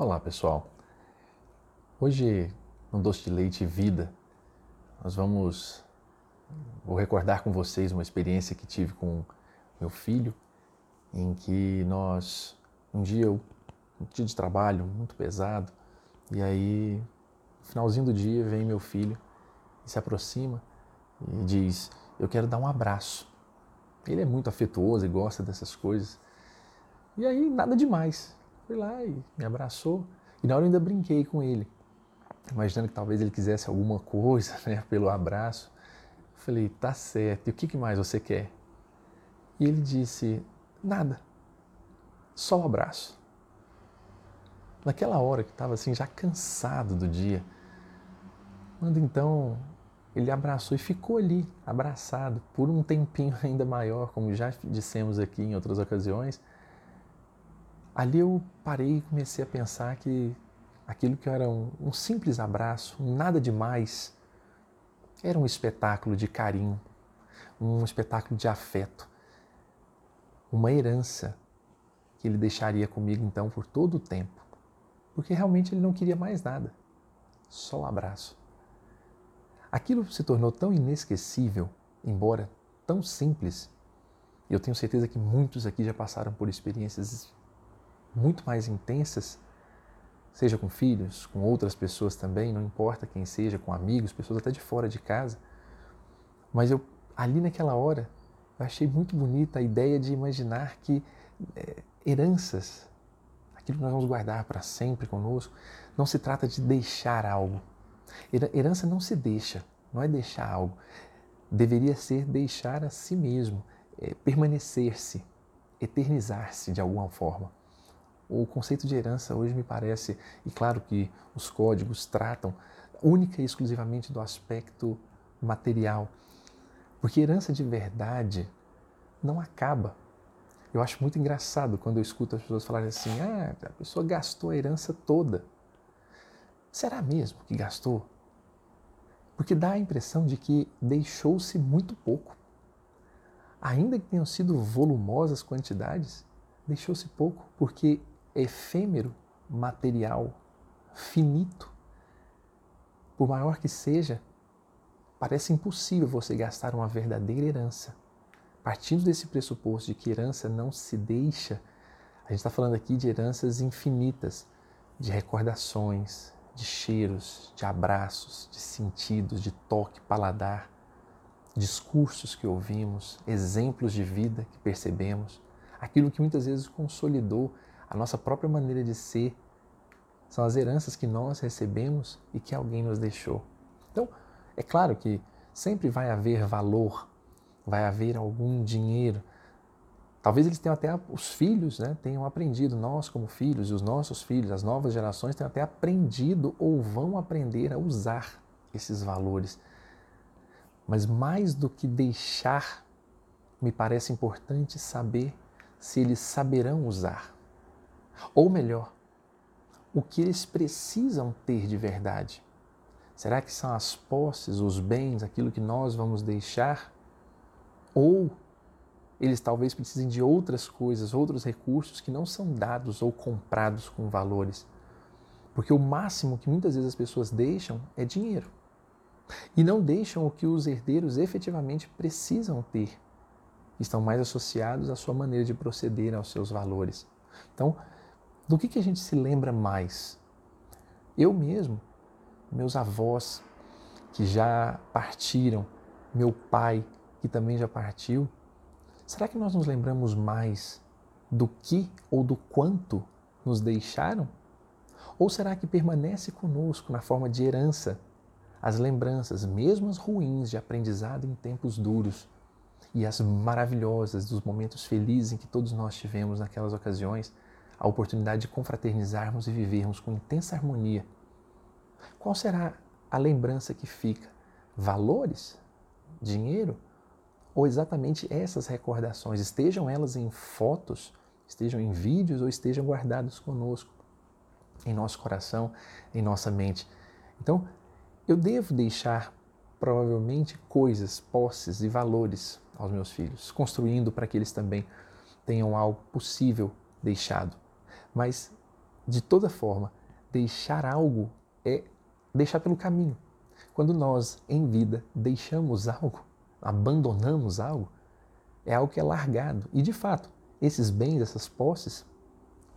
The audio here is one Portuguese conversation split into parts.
Olá pessoal, hoje no Doce de Leite Vida nós vamos, vou recordar com vocês uma experiência que tive com meu filho, em que nós, um dia, um dia de trabalho muito pesado, e aí no finalzinho do dia vem meu filho e se aproxima e diz, eu quero dar um abraço. Ele é muito afetuoso e gosta dessas coisas. E aí nada demais, Fui lá e me abraçou. E na hora eu ainda brinquei com ele, imaginando que talvez ele quisesse alguma coisa né, pelo abraço. Eu falei, tá certo, e o que mais você quer? E ele disse, nada, só o um abraço. Naquela hora que estava assim, já cansado do dia, quando então ele abraçou e ficou ali, abraçado, por um tempinho ainda maior, como já dissemos aqui em outras ocasiões, ali eu parei e comecei a pensar que aquilo que era um, um simples abraço, nada demais, era um espetáculo de carinho, um espetáculo de afeto, uma herança que ele deixaria comigo então por todo o tempo, porque realmente ele não queria mais nada, só o um abraço. Aquilo se tornou tão inesquecível, embora tão simples, eu tenho certeza que muitos aqui já passaram por experiências muito mais intensas, seja com filhos, com outras pessoas também, não importa quem seja, com amigos, pessoas até de fora de casa. Mas eu ali naquela hora eu achei muito bonita a ideia de imaginar que é, heranças, aquilo que nós vamos guardar para sempre conosco, não se trata de deixar algo. Herança não se deixa, não é deixar algo. Deveria ser deixar a si mesmo, é, permanecer-se, eternizar-se de alguma forma. O conceito de herança hoje me parece, e claro que os códigos tratam única e exclusivamente do aspecto material, porque herança de verdade não acaba. Eu acho muito engraçado quando eu escuto as pessoas falarem assim: ah, a pessoa gastou a herança toda. Será mesmo que gastou? Porque dá a impressão de que deixou-se muito pouco. Ainda que tenham sido volumosas quantidades, deixou-se pouco, porque efêmero, material, finito, por maior que seja, parece impossível você gastar uma verdadeira herança. Partindo desse pressuposto de que herança não se deixa, a gente está falando aqui de heranças infinitas, de recordações, de cheiros, de abraços, de sentidos, de toque, paladar, discursos que ouvimos, exemplos de vida que percebemos, aquilo que muitas vezes consolidou a nossa própria maneira de ser, são as heranças que nós recebemos e que alguém nos deixou. Então, é claro que sempre vai haver valor, vai haver algum dinheiro. Talvez eles tenham até, os filhos né, tenham aprendido, nós como filhos e os nossos filhos, as novas gerações tenham até aprendido ou vão aprender a usar esses valores. Mas mais do que deixar, me parece importante saber se eles saberão usar. Ou melhor, o que eles precisam ter de verdade? Será que são as posses, os bens, aquilo que nós vamos deixar? Ou eles talvez precisem de outras coisas, outros recursos que não são dados ou comprados com valores? Porque o máximo que muitas vezes as pessoas deixam é dinheiro. E não deixam o que os herdeiros efetivamente precisam ter. Estão mais associados à sua maneira de proceder, aos seus valores. Então, do que, que a gente se lembra mais? Eu mesmo, meus avós que já partiram, meu pai que também já partiu, será que nós nos lembramos mais do que ou do quanto nos deixaram? Ou será que permanece conosco na forma de herança as lembranças, mesmo as ruins, de aprendizado em tempos duros e as maravilhosas dos momentos felizes em que todos nós tivemos naquelas ocasiões? A oportunidade de confraternizarmos e vivermos com intensa harmonia. Qual será a lembrança que fica? Valores? Dinheiro? Ou exatamente essas recordações, estejam elas em fotos, estejam em vídeos ou estejam guardadas conosco, em nosso coração, em nossa mente. Então, eu devo deixar provavelmente coisas, posses e valores aos meus filhos, construindo para que eles também tenham algo possível deixado mas de toda forma, deixar algo é deixar pelo caminho. Quando nós, em vida, deixamos algo, abandonamos algo, é algo que é largado. E, de fato, esses bens, essas posses,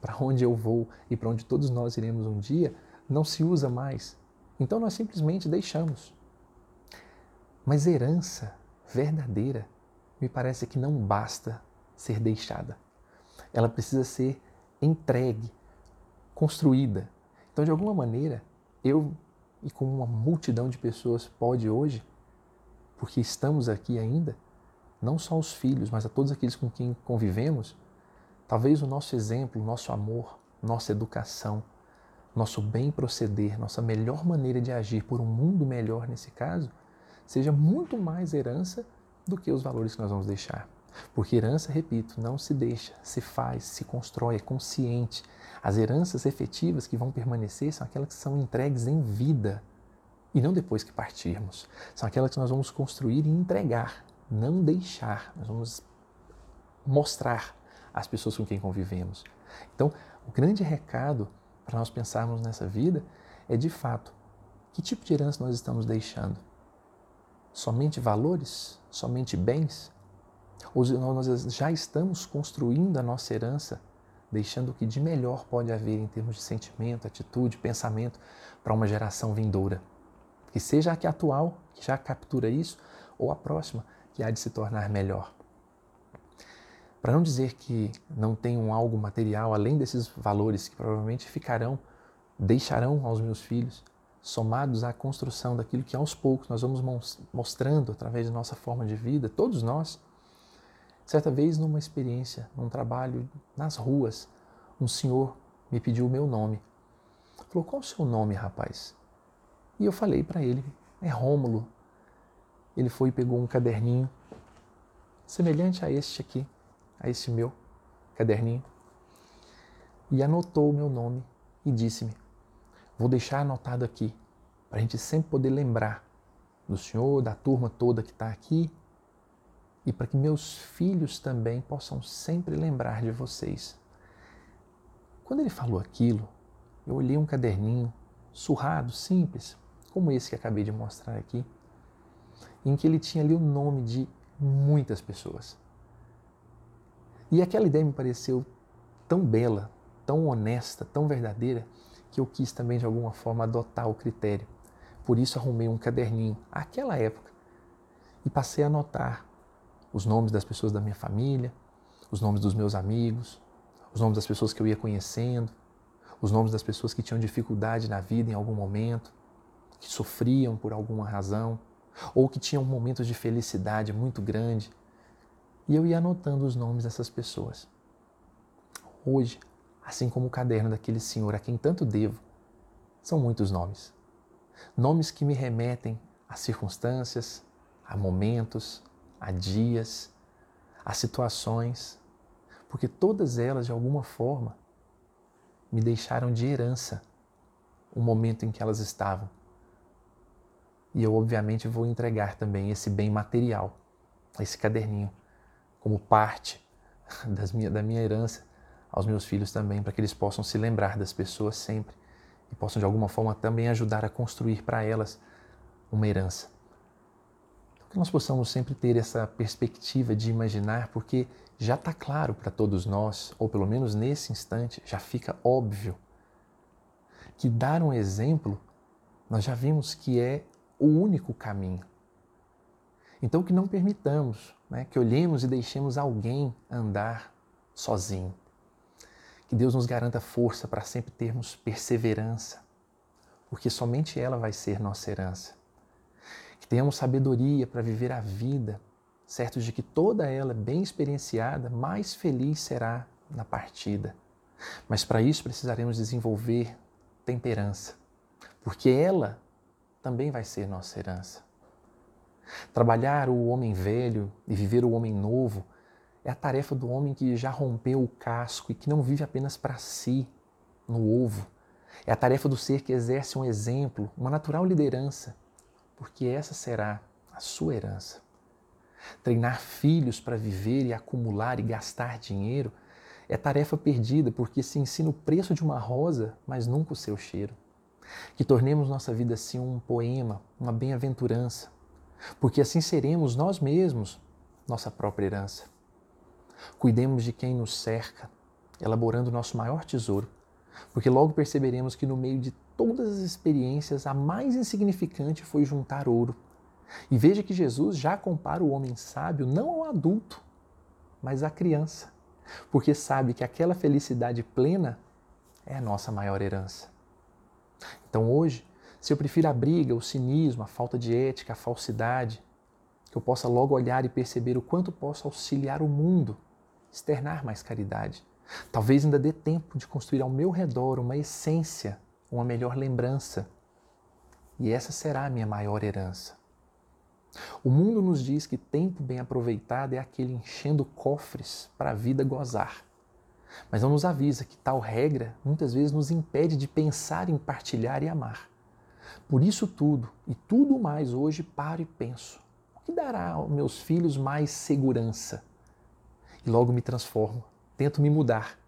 para onde eu vou e para onde todos nós iremos um dia, não se usa mais. Então nós simplesmente deixamos. Mas herança verdadeira me parece que não basta ser deixada. Ela precisa ser entregue, construída. Então, de alguma maneira, eu e com uma multidão de pessoas pode hoje, porque estamos aqui ainda, não só os filhos, mas a todos aqueles com quem convivemos, talvez o nosso exemplo, o nosso amor, nossa educação, nosso bem proceder, nossa melhor maneira de agir por um mundo melhor nesse caso, seja muito mais herança do que os valores que nós vamos deixar. Porque herança, repito, não se deixa, se faz, se constrói, é consciente. As heranças efetivas que vão permanecer são aquelas que são entregues em vida e não depois que partirmos. São aquelas que nós vamos construir e entregar, não deixar. Nós vamos mostrar às pessoas com quem convivemos. Então, o grande recado para nós pensarmos nessa vida é de fato que tipo de herança nós estamos deixando? Somente valores? Somente bens? Nós já estamos construindo a nossa herança, deixando o que de melhor pode haver em termos de sentimento, atitude, pensamento para uma geração vindoura? Que seja a que atual, que já captura isso, ou a próxima, que há de se tornar melhor. Para não dizer que não tenho algo material além desses valores que provavelmente ficarão, deixarão aos meus filhos, somados à construção daquilo que aos poucos nós vamos mostrando através da nossa forma de vida, todos nós. Certa vez, numa experiência, num trabalho nas ruas, um senhor me pediu o meu nome. Falou: Qual o seu nome, rapaz? E eu falei para ele: É Rômulo. Ele foi e pegou um caderninho semelhante a este aqui, a este meu caderninho, e anotou o meu nome e disse-me: Vou deixar anotado aqui, para a gente sempre poder lembrar do senhor, da turma toda que está aqui, e para que meus filhos também possam sempre lembrar de vocês. Quando ele falou aquilo, eu olhei um caderninho surrado, simples, como esse que acabei de mostrar aqui, em que ele tinha ali o nome de muitas pessoas. E aquela ideia me pareceu tão bela, tão honesta, tão verdadeira, que eu quis também de alguma forma adotar o critério. Por isso arrumei um caderninho, àquela época, e passei a anotar os nomes das pessoas da minha família, os nomes dos meus amigos, os nomes das pessoas que eu ia conhecendo, os nomes das pessoas que tinham dificuldade na vida em algum momento, que sofriam por alguma razão, ou que tinham momentos de felicidade muito grande. E eu ia anotando os nomes dessas pessoas. Hoje, assim como o caderno daquele senhor a quem tanto devo, são muitos nomes. Nomes que me remetem a circunstâncias, a momentos, a dias, a situações, porque todas elas, de alguma forma, me deixaram de herança o momento em que elas estavam. E eu, obviamente, vou entregar também esse bem material, esse caderninho, como parte minha, da minha herança aos meus filhos também, para que eles possam se lembrar das pessoas sempre e possam, de alguma forma, também ajudar a construir para elas uma herança. Que nós possamos sempre ter essa perspectiva de imaginar, porque já está claro para todos nós, ou pelo menos nesse instante, já fica óbvio, que dar um exemplo, nós já vimos que é o único caminho. Então, que não permitamos né, que olhemos e deixemos alguém andar sozinho. Que Deus nos garanta força para sempre termos perseverança, porque somente ela vai ser nossa herança. Que tenhamos sabedoria para viver a vida, certos de que toda ela, bem experienciada, mais feliz será na partida. Mas para isso precisaremos desenvolver temperança, porque ela também vai ser nossa herança. Trabalhar o homem velho e viver o homem novo é a tarefa do homem que já rompeu o casco e que não vive apenas para si, no ovo. É a tarefa do ser que exerce um exemplo, uma natural liderança, porque essa será a sua herança. Treinar filhos para viver e acumular e gastar dinheiro É tarefa perdida porque se ensina o preço de uma rosa, mas nunca o seu cheiro. Que tornemos nossa vida assim um poema, uma bem-aventurança, porque assim seremos nós mesmos nossa própria herança. Cuidemos de quem nos cerca, elaborando nosso maior tesouro, porque logo perceberemos que no meio de todas as experiências, a mais insignificante foi juntar ouro. E veja que Jesus já compara o homem sábio não ao adulto, mas à criança, porque sabe que aquela felicidade plena é a nossa maior herança. Então hoje, se eu prefiro a briga, o cinismo, a falta de ética, a falsidade, que eu possa logo olhar e perceber o quanto posso auxiliar o mundo, externar mais caridade. Talvez ainda dê tempo de construir ao meu redor uma essência, uma melhor lembrança. E essa será a minha maior herança. O mundo nos diz que tempo bem aproveitado é aquele enchendo cofres para a vida gozar. Mas não nos avisa que tal regra muitas vezes nos impede de pensar em partilhar e amar. Por isso tudo e tudo mais hoje paro e penso: o que dará aos meus filhos mais segurança? E logo me transformo, tento me mudar,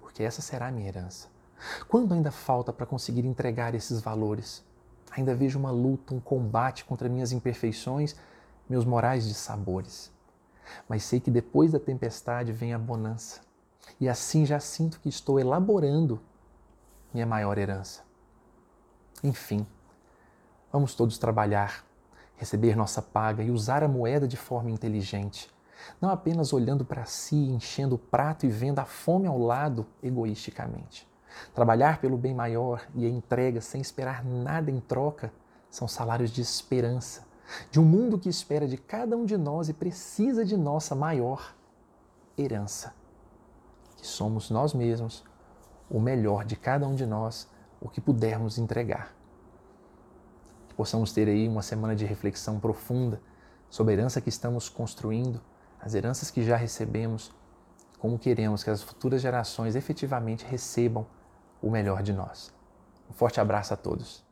porque essa será a minha herança. Quando ainda falta para conseguir entregar esses valores? Ainda vejo uma luta, um combate contra minhas imperfeições, meus morais de sabores. Mas sei que depois da tempestade vem a bonança e assim já sinto que estou elaborando minha maior herança. Enfim, vamos todos trabalhar, receber nossa paga e usar a moeda de forma inteligente, não apenas olhando para si, enchendo o prato e vendo a fome ao lado egoisticamente. Trabalhar pelo bem maior e a entrega sem esperar nada em troca são salários de esperança, de um mundo que espera de cada um de nós e precisa de nossa maior herança que somos nós mesmos, o melhor de cada um de nós, o que pudermos entregar. Que possamos ter aí uma semana de reflexão profunda sobre a herança que estamos construindo, as heranças que já recebemos, como queremos que as futuras gerações efetivamente recebam o melhor de nós. Um forte abraço a todos.